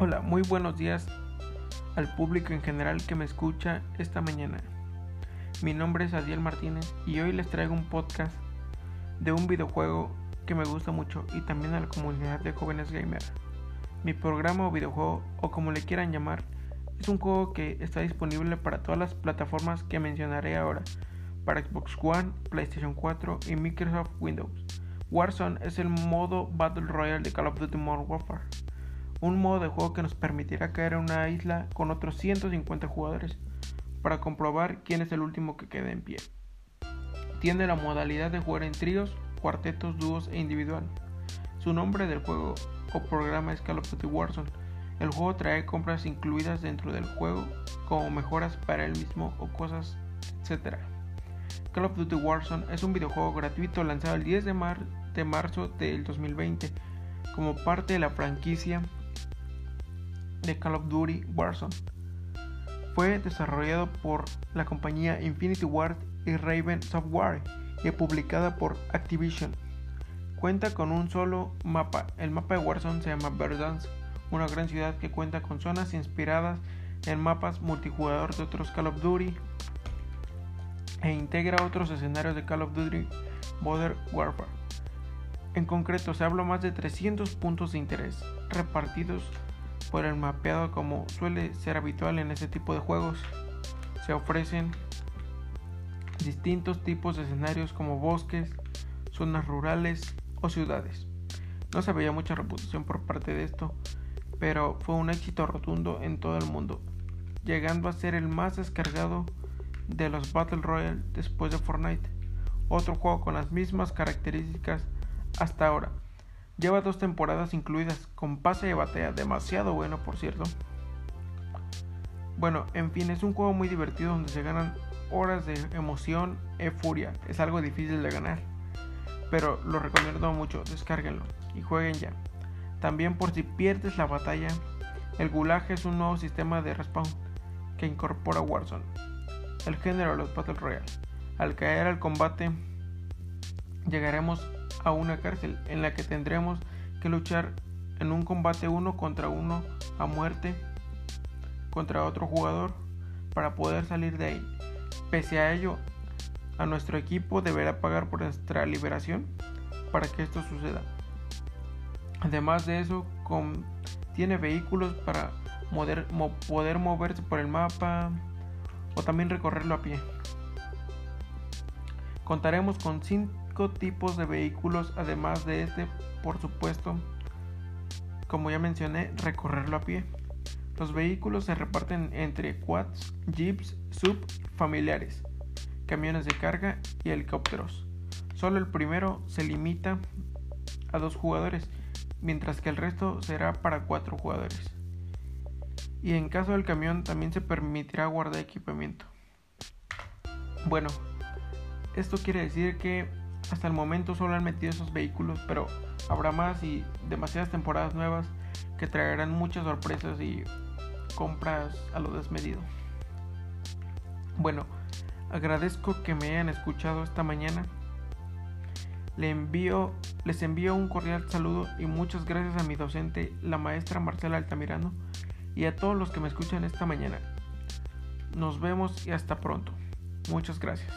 Hola, muy buenos días al público en general que me escucha esta mañana. Mi nombre es Adiel Martínez y hoy les traigo un podcast de un videojuego que me gusta mucho y también a la comunidad de jóvenes gamers. Mi programa o videojuego, o como le quieran llamar, es un juego que está disponible para todas las plataformas que mencionaré ahora, para Xbox One, PlayStation 4 y Microsoft Windows. Warzone es el modo Battle Royale de Call of Duty Modern Warfare un modo de juego que nos permitirá caer en una isla con otros 150 jugadores para comprobar quién es el último que quede en pie. Tiene la modalidad de jugar en tríos, cuartetos, dúos e individual. Su nombre del juego o programa es Call of Duty Warzone. El juego trae compras incluidas dentro del juego como mejoras para él mismo o cosas, etc. Call of Duty Warzone es un videojuego gratuito lanzado el 10 de, de marzo del 2020 como parte de la franquicia de Call of Duty Warzone. Fue desarrollado por la compañía Infinity Ward y Raven Software y publicada por Activision. Cuenta con un solo mapa. El mapa de Warzone se llama Verdansk, una gran ciudad que cuenta con zonas inspiradas en mapas multijugador de otros Call of Duty e integra otros escenarios de Call of Duty Modern Warfare. En concreto, se habla más de 300 puntos de interés repartidos por el mapeado como suele ser habitual en este tipo de juegos. Se ofrecen distintos tipos de escenarios como bosques, zonas rurales o ciudades. No se veía mucha reputación por parte de esto, pero fue un éxito rotundo en todo el mundo, llegando a ser el más descargado de los Battle Royale después de Fortnite, otro juego con las mismas características hasta ahora. Lleva dos temporadas incluidas, con pase de batalla, demasiado bueno por cierto. Bueno, en fin, es un juego muy divertido donde se ganan horas de emoción e furia. Es algo difícil de ganar, pero lo recomiendo mucho, descárguenlo y jueguen ya. También por si pierdes la batalla, el Gulag es un nuevo sistema de respawn que incorpora Warzone, el género de los Battle Royale. Al caer al combate, llegaremos a una cárcel en la que tendremos que luchar en un combate uno contra uno a muerte contra otro jugador para poder salir de ahí. Pese a ello, a nuestro equipo deberá pagar por nuestra liberación para que esto suceda. Además de eso, tiene vehículos para poder moverse por el mapa o también recorrerlo a pie. Contaremos con 5 tipos de vehículos, además de este, por supuesto, como ya mencioné, recorrerlo a pie. Los vehículos se reparten entre quads, jeeps, sub, familiares, camiones de carga y helicópteros. Solo el primero se limita a dos jugadores, mientras que el resto será para cuatro jugadores. Y en caso del camión también se permitirá guardar equipamiento. Bueno, esto quiere decir que hasta el momento solo han metido esos vehículos, pero habrá más y demasiadas temporadas nuevas que traerán muchas sorpresas y compras a lo desmedido. Bueno, agradezco que me hayan escuchado esta mañana. Les envío, les envío un cordial saludo y muchas gracias a mi docente, la maestra Marcela Altamirano, y a todos los que me escuchan esta mañana. Nos vemos y hasta pronto. Muchas gracias.